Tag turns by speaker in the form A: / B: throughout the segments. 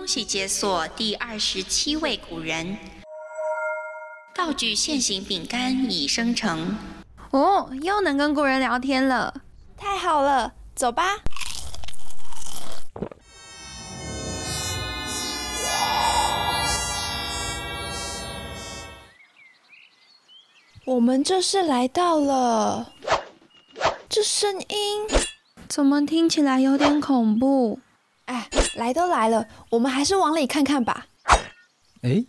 A: 恭喜解锁第二十七位古人。道具现形饼干已生成。
B: 哦，又能跟古人聊天了，
C: 太好了，走吧。我们这是来到了，这声音
B: 怎么听起来有点恐怖？
C: 哎，来都来了，我们还是往里看看吧。
D: 哎，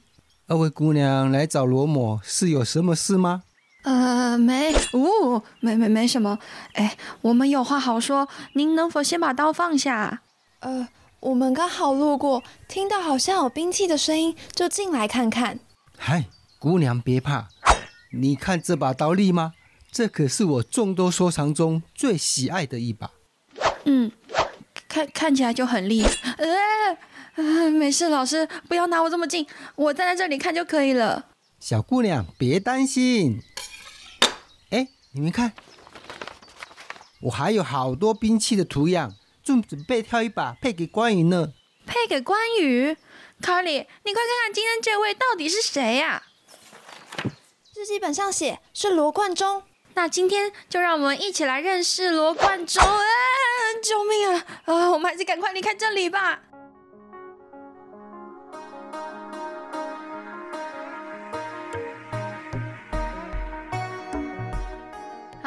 D: 二位姑娘来找罗某是有什么事吗？
B: 呃，没，哦，没没没什么。哎，我们有话好说，您能否先把刀放下？
C: 呃，我们刚好路过，听到好像有兵器的声音，就进来看看。
D: 嗨，姑娘别怕。你看这把刀利吗？这可是我众多收藏中最喜爱的一把。
B: 嗯，看看起来就很厉。呃，呃，没事，老师不要拿我这么近，我站在这里看就可以了。
D: 小姑娘别担心。哎，你们看，我还有好多兵器的图样，正准备挑一把配给关羽呢。
B: 配给关羽？卡里，你快看看今天这位到底是谁呀？
C: 日记本上写是罗贯中，
B: 那今天就让我们一起来认识罗贯中。啊！救命啊！啊，我们还是赶快离开这里吧。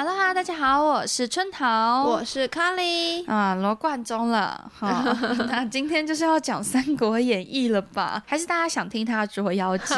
B: 大家好，我是春桃，
C: 我是卡莉
B: 啊，罗贯中了哈。那今天就是要讲《三国演义》了吧？还是大家想听他的捉妖记？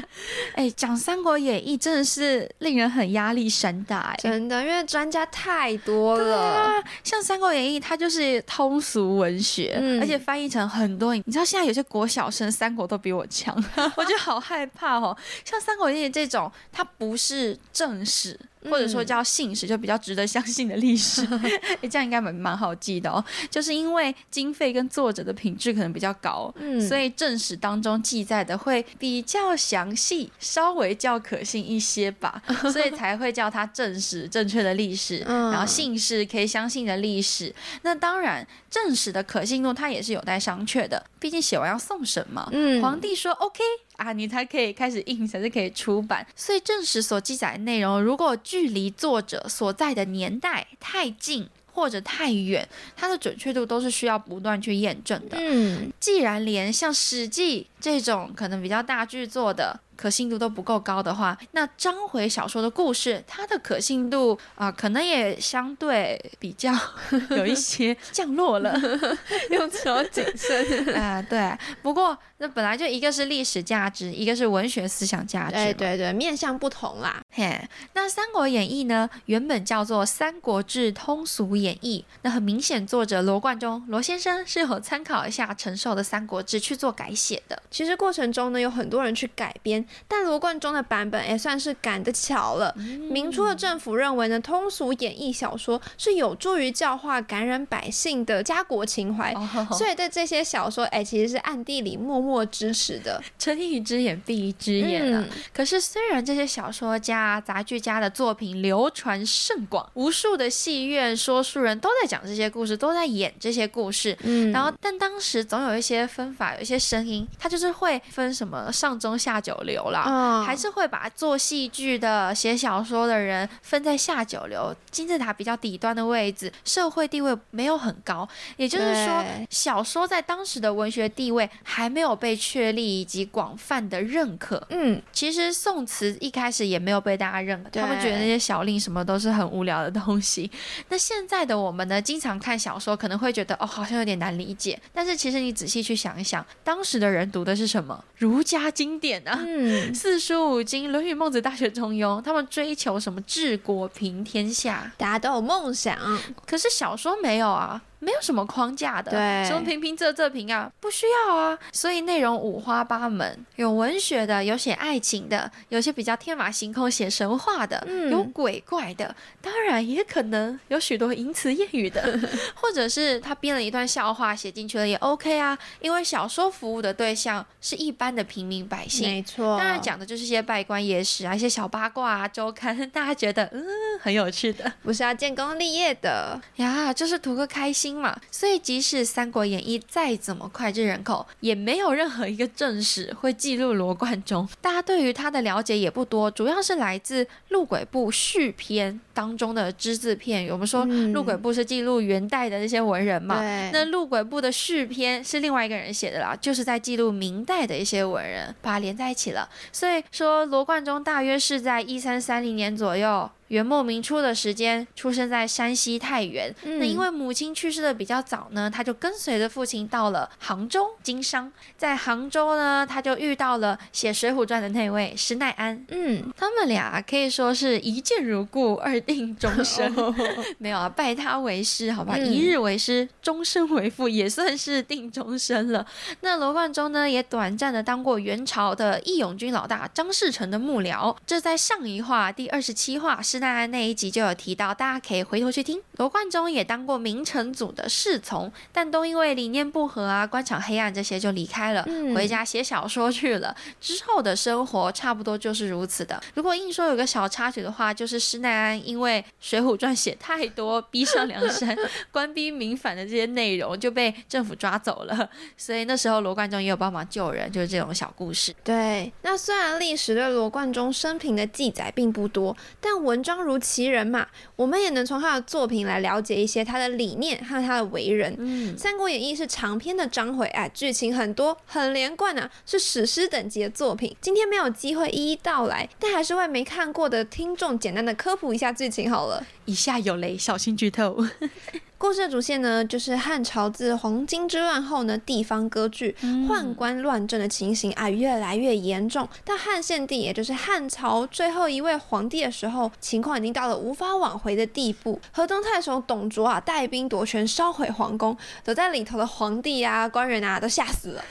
B: 哎，讲《三国演义》真的是令人很压力山大，哎，
C: 真的，因为专家太多了。
B: 像《三国演义》，它就是通俗文学，而且翻译成很多。你知道现在有些国小生三国都比我强，我觉得好害怕哦。像《三国演义》这种，它不是正史。或者说叫信史，就比较值得相信的历史，哎，这样应该蛮蛮好记的哦。就是因为经费跟作者的品质可能比较高，嗯，所以正史当中记载的会比较详细，稍微较可信一些吧，所以才会叫它正史，正确的历史。然后信史可以相信的历史，那当然正史的可信度它也是有待商榷的，毕竟写完要送审嘛。嗯，皇帝说 OK。啊，你才可以开始印，才是可以出版。所以正史所记载的内容，如果距离作者所在的年代太近或者太远，它的准确度都是需要不断去验证的。嗯，既然连像《史记》这种可能比较大剧作的。可信度都不够高的话，那章回小说的故事，它的可信度啊，可能也相对比较 有一些降落了，
C: 用词要谨慎
B: 啊。对，不过那本来就一个是历史价值，一个是文学思想价值，
C: 对对对，面向不同啦。
B: 嘿，那《三国演义》呢，原本叫做《三国志通俗演义》，那很明显，作者罗贯中罗先生是有参考一下陈寿的《三国志》去做改写的。
C: 其实过程中呢，有很多人去改编。但罗贯中的版本也算是赶得巧了。明初的政府认为呢，通俗演义小说是有助于教化、感染百姓的家国情怀，所以对这些小说，哎，其实是暗地里默默支持的。
B: 睁一只眼闭一只眼啊！可是虽然这些小说家、杂剧家的作品流传甚广，无数的戏院、说书人都在讲这些故事，都在演这些故事。嗯，然后但当时总有一些分法，有一些声音，他就是会分什么上中下九流。啦，还是会把做戏剧的、写小说的人分在下九流、金字塔比较底端的位置，社会地位没有很高。也就是说，小说在当时的文学地位还没有被确立以及广泛的认可。嗯，其实宋词一开始也没有被大家认可，他们觉得那些小令什么都是很无聊的东西。那现在的我们呢，经常看小说，可能会觉得哦，好像有点难理解。但是其实你仔细去想一想，当时的人读的是什么？儒家经典啊。嗯。四书五经、论语、孟子、大学、中庸，他们追求什么治国平天下？
C: 大家都有梦想，
B: 可是小说没有啊。没有什么框架的，
C: 对，
B: 什么平平仄仄平啊，不需要啊。所以内容五花八门，有文学的，有写爱情的，有些比较天马行空写神话的，有鬼怪的，当然也可能有许多淫词艳语的，或者是他编了一段笑话写进去了也 OK 啊。因为小说服务的对象是一般的平民百姓，
C: 没错，
B: 当然讲的就是一些拜官野史啊，一些小八卦啊，周刊，大家觉得嗯很有趣的，
C: 不是要建功立业的
B: 呀，就是图个开心。心嘛。所以即使《三国演义》再怎么脍炙人口，也没有任何一个正史会记录罗贯中。大家对于他的了解也不多，主要是来自《陆鬼部续篇》当中的只字片语。我们说《陆鬼部》是记录元代的那些文人嘛，那《陆鬼部》的续篇是另外一个人写的啦，就是在记录明代的一些文人，把它连在一起了。所以说，罗贯中大约是在一三三零年左右。元末明初的时间，出生在山西太原。那因为母亲去世的比较早呢，他就跟随着父亲到了杭州经商。在杭州呢，他就遇到了写《水浒传》的那位施耐庵。嗯，他们俩可以说是一见如故，二定终身。没有啊，拜他为师，好吧，一日为师，终身为父，也算是定终身了。那罗贯中呢，也短暂的当过元朝的义勇军老大张士诚的幕僚。这在上一话第二十七话是。那那一集就有提到，大家可以回头去听。罗贯中也当过明成祖的侍从，但都因为理念不合啊、官场黑暗这些就离开了，回家写小说去了。之后的生活差不多就是如此的。如果硬说有个小插曲的话，就是施耐庵因为《水浒传》写太多逼上梁山、官逼民反的这些内容，就被政府抓走了。所以那时候罗贯中也有帮忙救人，就是这种小故事。
C: 对，那虽然历史对罗贯中生平的记载并不多，但文章。张如其人嘛，我们也能从他的作品来了解一些他的理念和他的为人。嗯，《三国演义》是长篇的章回，哎，剧情很多，很连贯啊，是史诗等级的作品。今天没有机会一一道来，但还是为没看过的听众简单的科普一下剧情好了。
B: 以下有雷，小心剧透。
C: 故事的主线呢，就是汉朝自黄巾之乱后呢，地方割据、宦官乱政的情形啊，越来越严重。到汉献帝，也就是汉朝最后一位皇帝的时候，情况已经到了无法挽回的地步。河东太守董卓啊，带兵夺权，烧毁皇宫，躲在里头的皇帝啊、官员啊，都吓死了。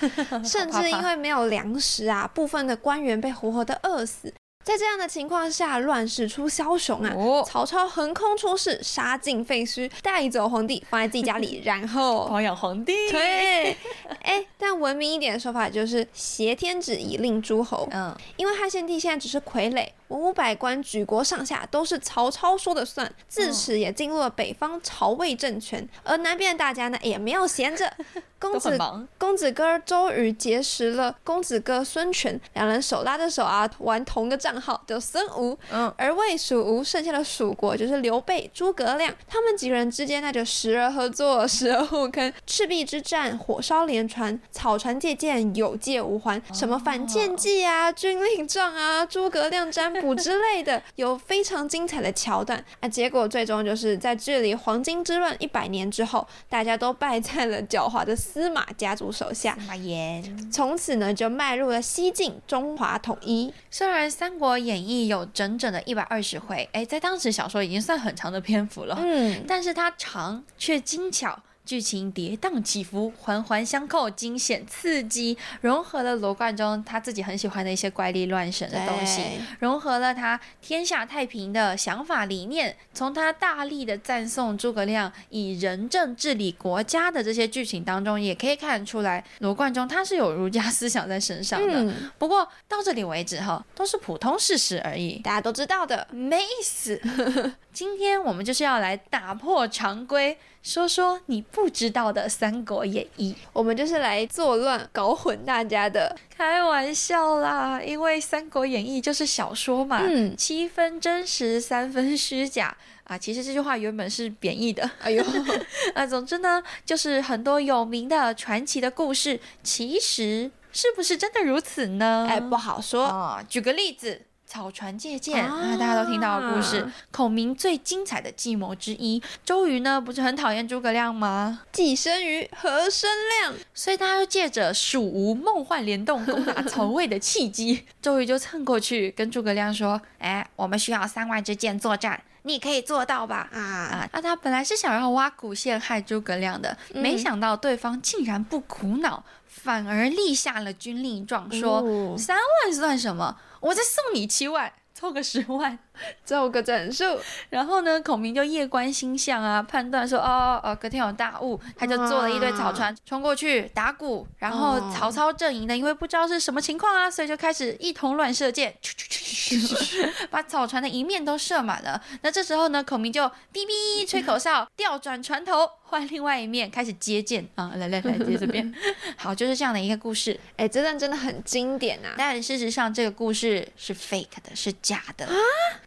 C: 甚至因为没有粮食啊，部分的官员被活活的饿死。在这样的情况下，乱世出枭雄啊！曹操横空出世，杀尽废墟，带走皇帝，放在自己家里，然后
B: 保养皇帝。
C: 对，哎，但文明一点的说法就是挟天子以令诸侯。嗯，因为汉献帝现在只是傀儡。文武百官、举国上下都是曹操说的算，自此也进入了北方曹魏政权。而南边的大家呢，也没有闲着。公子公子哥周瑜结识了公子哥孙权，两人手拉着手啊，玩同个账号叫孙吴。嗯，而魏蜀吴剩下的蜀国就是刘备、诸葛亮，他们几个人之间那就时而合作，时而互坑。赤壁之战，火烧连船，草船借箭，有借无还。什么反间计啊，军令状啊，诸葛亮占。卜之类的有非常精彩的桥段啊，结果最终就是在距离黄巾之乱一百年之后，大家都败在了狡猾的司马家族手下。
B: 司马炎
C: 从此呢就迈入了西晋中华统一。
B: 虽然《三国演绎》有整整的一百二十回，哎，在当时小说已经算很长的篇幅了，嗯，但是它长却精巧。剧情跌宕起伏，环环相扣，惊险刺激，融合了罗贯中他自己很喜欢的一些怪力乱神的东西，融合了他天下太平的想法理念。从他大力的赞颂诸葛亮以仁政治理国家的这些剧情当中，也可以看出来，罗贯中他是有儒家思想在身上的。不过到这里为止哈，都是普通事实而已，
C: 大家都知道的，
B: 没意思。今天我们就是要来打破常规，说说你不知道的《三国演义》。
C: 我们就是来作乱、搞混大家的。
B: 开玩笑啦，因为《三国演义》就是小说嘛，七分真实，三分虚假啊。其实这句话原本是贬义的。哎呦，啊，总之呢，就是很多有名的传奇的故事，其实是不是真的如此呢？
C: 哎，不好说
B: 啊。举个例子。草船借箭啊，大家都听到的故事。孔明最精彩的计谋之一，周瑜呢不是很讨厌诸葛亮吗？
C: 既生瑜，何生亮？
B: 所以他就借着蜀吴梦幻联动攻打曹魏的契机，周瑜就蹭过去跟诸葛亮说：“哎，我们需要三万支箭作战，你可以做到吧？”啊啊！那他本来是想要挖苦陷害诸葛亮的，没想到对方竟然不苦恼，反而立下了军令状，说：“三万算什么？”我再送你七万，凑个十万，
C: 凑个整数。
B: 然后呢，孔明就夜观星象啊，判断说，哦哦，隔天有大雾，他就做了一堆草船冲过去打鼓。然后曹操阵营呢，因为不知道是什么情况啊，所以就开始一同乱射箭，把草船的一面都射满了。那这时候呢，孔明就哔哔吹口哨，调转船头，换另外一面开始接见啊，来来来，接这边。好，就是这样的一个故事。
C: 哎，这段真的很经典啊！
B: 但事实上，这个故事是 fake 的，是假的啊！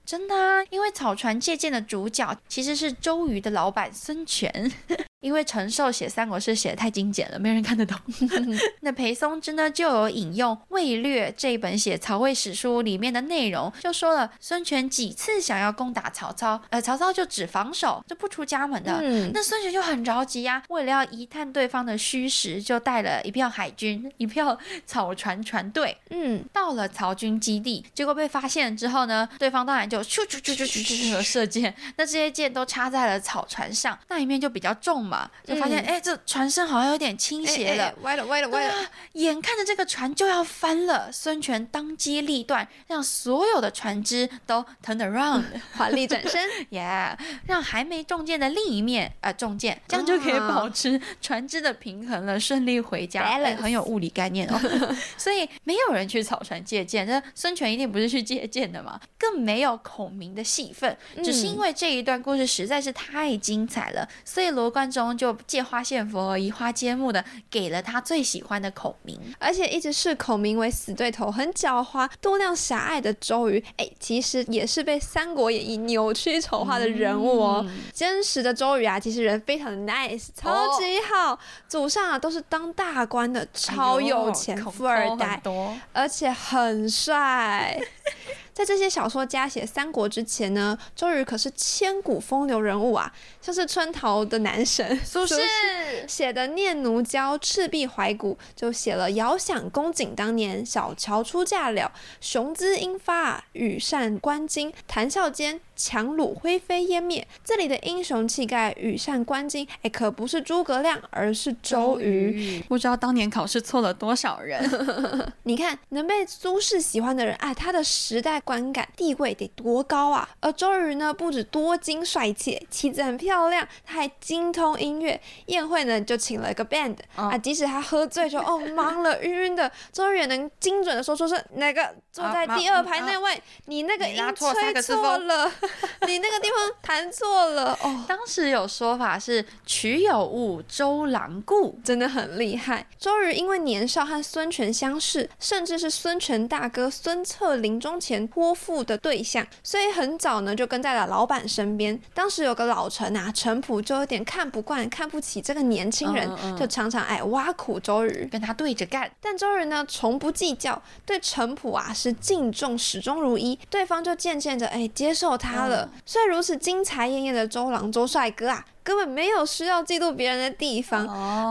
B: 真的啊，因为草船借箭的主角其实是周瑜的老板孙权。因为陈寿写三国诗写的太精简了，没人看得懂。那裴松之呢，就有引用《魏略》这一本写曹魏史书里面的内容，就说了孙权几次想要攻打曹操，呃，曹操就只防守，就不出家门的。那孙权就很着急呀，为了要一探对方的虚实，就带了一票海军，一票草船船队，嗯，到了曹军基地，结果被发现之后呢，对方当然就咻咻咻咻咻咻射箭，那这些箭都插在了草船上，那一面就比较重。嘛，就发现哎，这船身好像有点倾斜了，
C: 歪了，歪了，歪了。
B: 眼看着这个船就要翻了，孙权当机立断，让所有的船只都 turn around，
C: 华丽转身，
B: yeah，让还没中箭的另一面啊中箭，这样就可以保持船只的平衡了，顺利回家。很有物理概念哦。所以没有人去草船借箭，这孙权一定不是去借箭的嘛，更没有孔明的戏份，只是因为这一段故事实在是太精彩了，所以罗贯中。就借花献佛，移花接木的给了他最喜欢的孔明，
C: 而且一直视孔明为死对头，很狡猾、多量狭隘的周瑜，哎，其实也是被《三国演义》扭曲丑化的人物哦。真实的周瑜啊，其实人非常的 nice，超级好，祖上啊都是当大官的，超有钱富二代，而且很帅。在这些小说家写三国之前呢，周瑜可是千古风流人物啊，像是春桃的男神
B: 苏轼
C: 写的《念奴娇·赤壁怀古》，就写了遥想公瑾当年，小乔出嫁了，雄姿英发，羽扇纶巾，谈笑间。强弩灰飞烟灭，这里的英雄气概、羽扇纶巾，哎，可不是诸葛亮，而是周瑜。
B: 不知道当年考试错了多少人。
C: 你看，能被苏轼喜欢的人，哎，他的时代观感、地位得多高啊！而周瑜呢，不止多金帅气，妻子很漂亮，他还精通音乐。宴会呢，就请了一个 band 啊，即使他喝醉就哦，忙了，晕晕的，周瑜也能精准的说出是哪个坐在第二排那位，你那个音吹错了。你那个地方弹错了 哦。
B: 当时有说法是曲有误，周郎顾
C: 真的很厉害。周瑜因为年少和孙权相识，甚至是孙权大哥孙策临终前托付的对象，所以很早呢就跟在了老板身边。当时有个老陈啊，陈普就有点看不惯、看不起这个年轻人，就常常爱挖苦周瑜，
B: 跟他对着干。
C: 但周瑜呢从不计较，对陈普啊是敬重始终如一，对方就渐渐的哎接受他。他了，所以如此精彩艳艳的周郎周帅哥啊。根本没有需要嫉妒别人的地方，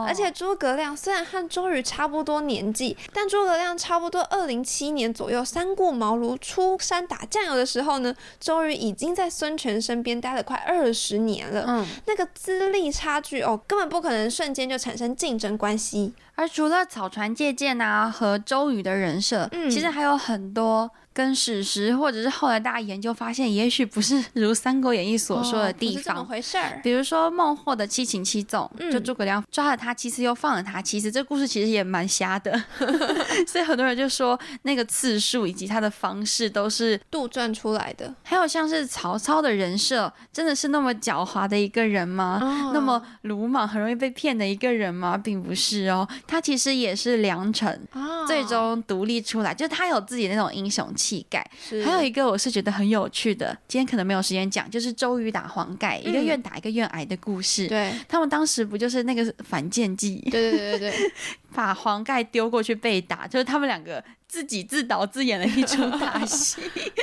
C: 而且诸葛亮虽然和周瑜差不多年纪，但诸葛亮差不多二零七年左右三顾茅庐出山打酱油的时候呢，周瑜已经在孙权身边待了快二十年了。嗯，那个资历差距哦，根本不可能瞬间就产生竞争关系。
B: 而除了草船借箭啊和周瑜的人设，嗯其实还有很多跟史实或者是后来大家研究发现，也许不是如《三国演义》所说的地方。
C: 怎么回事儿？
B: 比如说。孟获的七擒七纵，就诸葛亮抓了他七次又放了他七次，这故事其实也蛮瞎的，所以很多人就说那个次数以及他的方式都是
C: 杜撰出来的。
B: 还有像是曹操的人设，真的是那么狡猾的一个人吗？那么鲁莽、很容易被骗的一个人吗？并不是哦，他其实也是良臣，最终独立出来，就是他有自己那种英雄气概。还有一个我是觉得很有趣的，今天可能没有时间讲，就是周瑜打黄盖，一个愿打一个愿挨的。故事，
C: 对
B: 他们当时不就是那个反间计？
C: 对对对对对，
B: 把黄盖丢过去被打，就是他们两个。自己自导自演了一出大戏，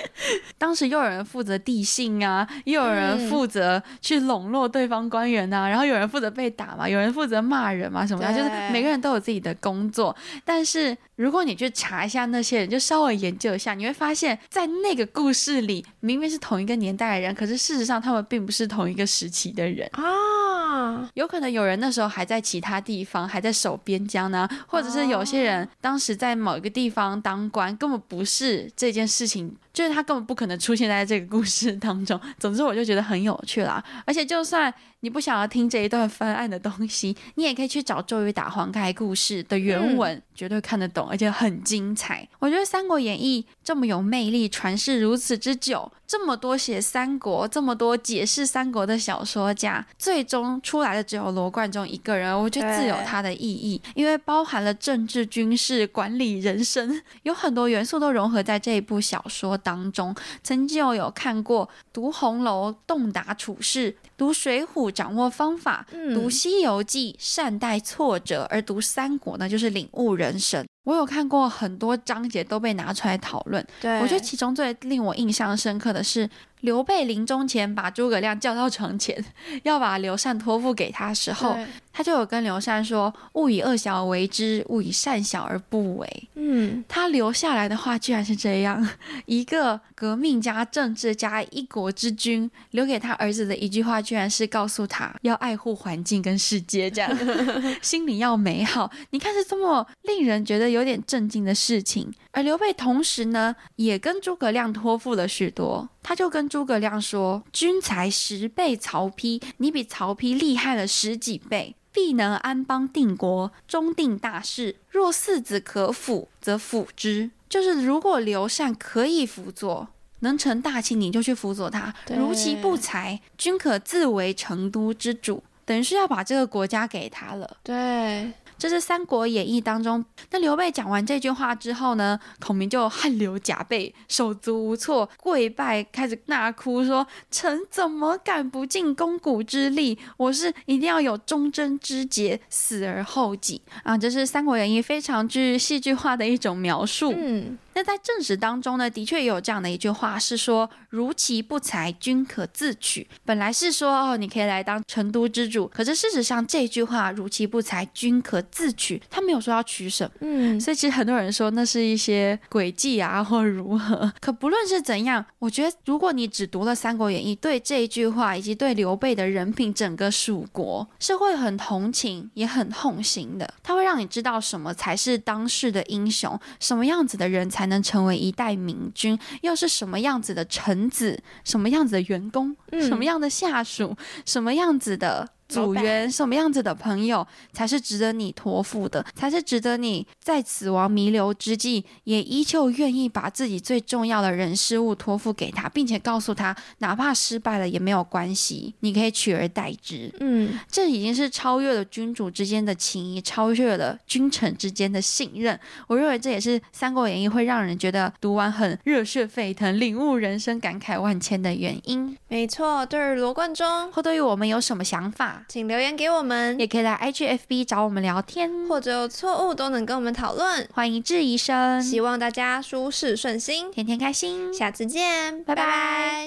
B: 当时又有人负责递信啊，又有人负责去笼络对方官员呐，然后有人负责被打嘛，有人负责骂人嘛，什么的，就是每个人都有自己的工作。但是如果你去查一下那些人，就稍微研究一下，你会发现在那个故事里，明明是同一个年代的人，可是事实上他们并不是同一个时期的人啊。有可能有人那时候还在其他地方，还在守边疆呢，或者是有些人当时在某一个地方。当官根本不是这件事情。就是他根本不可能出现在这个故事当中。总之，我就觉得很有趣啦。而且，就算你不想要听这一段翻案的东西，你也可以去找《周瑜打黄盖》故事的原文，绝对看得懂，而且很精彩。我觉得《三国演义》这么有魅力，传世如此之久，这么多写三国、这么多解释三国的小说家，最终出来的只有罗贯中一个人，我觉得自有它的意义，因为包含了政治、军事、管理、人生，有很多元素都融合在这一部小说当中。曾经有有看过读《红楼》洞达处事，读《水浒》。掌握方法，读《西游记》善待挫折，而读《三国》呢，就是领悟人生。我有看过很多章节都被拿出来讨论，
C: 对
B: 我觉得其中最令我印象深刻的是。刘备临终前把诸葛亮叫到床前，要把刘禅托付给他时候，他就有跟刘禅说：“勿以恶小而为之，勿以善小而不为。”嗯，他留下来的话居然是这样一个革命家、政治家、一国之君留给他儿子的一句话，居然是告诉他要爱护环境跟世界，这样 心里要美好。你看是这么令人觉得有点震惊的事情。而刘备同时呢，也跟诸葛亮托付了许多。他就跟诸葛亮说：“君才十倍曹丕，你比曹丕厉害了十几倍，必能安邦定国，终定大事。若四子可辅，则辅之。就是如果刘禅可以辅佐，能成大器，你就去辅佐他；如其不才，君可自为成都之主。等于是要把这个国家给他了。”
C: 对。
B: 这是《三国演义》当中，那刘备讲完这句话之后呢，孔明就汗流浃背、手足无措，跪拜，开始大哭，说：“臣怎么敢不尽肱骨之力？我是一定要有忠贞之节，死而后己啊！”这是《三国演义》非常具戏剧化的一种描述。嗯。那在正史当中呢，的确也有这样的一句话，是说“如其不才，君可自取”。本来是说哦，你可以来当成都之主，可是事实上这句话“如其不才，君可自取”，他没有说要取什么。嗯，所以其实很多人说那是一些诡计啊，或如何。可不论是怎样，我觉得如果你只读了《三国演义》，对这一句话以及对刘备的人品、整个蜀国是会很同情，也很痛心的。他会让你知道什么才是当世的英雄，什么样子的人才。能成为一代明君，又是什么样子的臣子？什么样子的员工？什么样的下属？什么样子的？组员什么样子的朋友才是值得你托付的？才是值得你在死亡弥留之际，也依旧愿意把自己最重要的人事物托付给他，并且告诉他，哪怕失败了也没有关系，你可以取而代之。嗯，这已经是超越了君主之间的情谊，超越了君臣之间的信任。我认为这也是《三国演义》会让人觉得读完很热血沸腾、领悟人生、感慨万千的原因。
C: 没错，对于罗贯中
B: 或对于我们有什么想法？
C: 请留言给我们，
B: 也可以来 IGFB 找我们聊天，
C: 或者有错误都能跟我们讨论。
B: 欢迎质疑声，
C: 希望大家舒适顺心，
B: 天天开心。
C: 下次见，拜拜。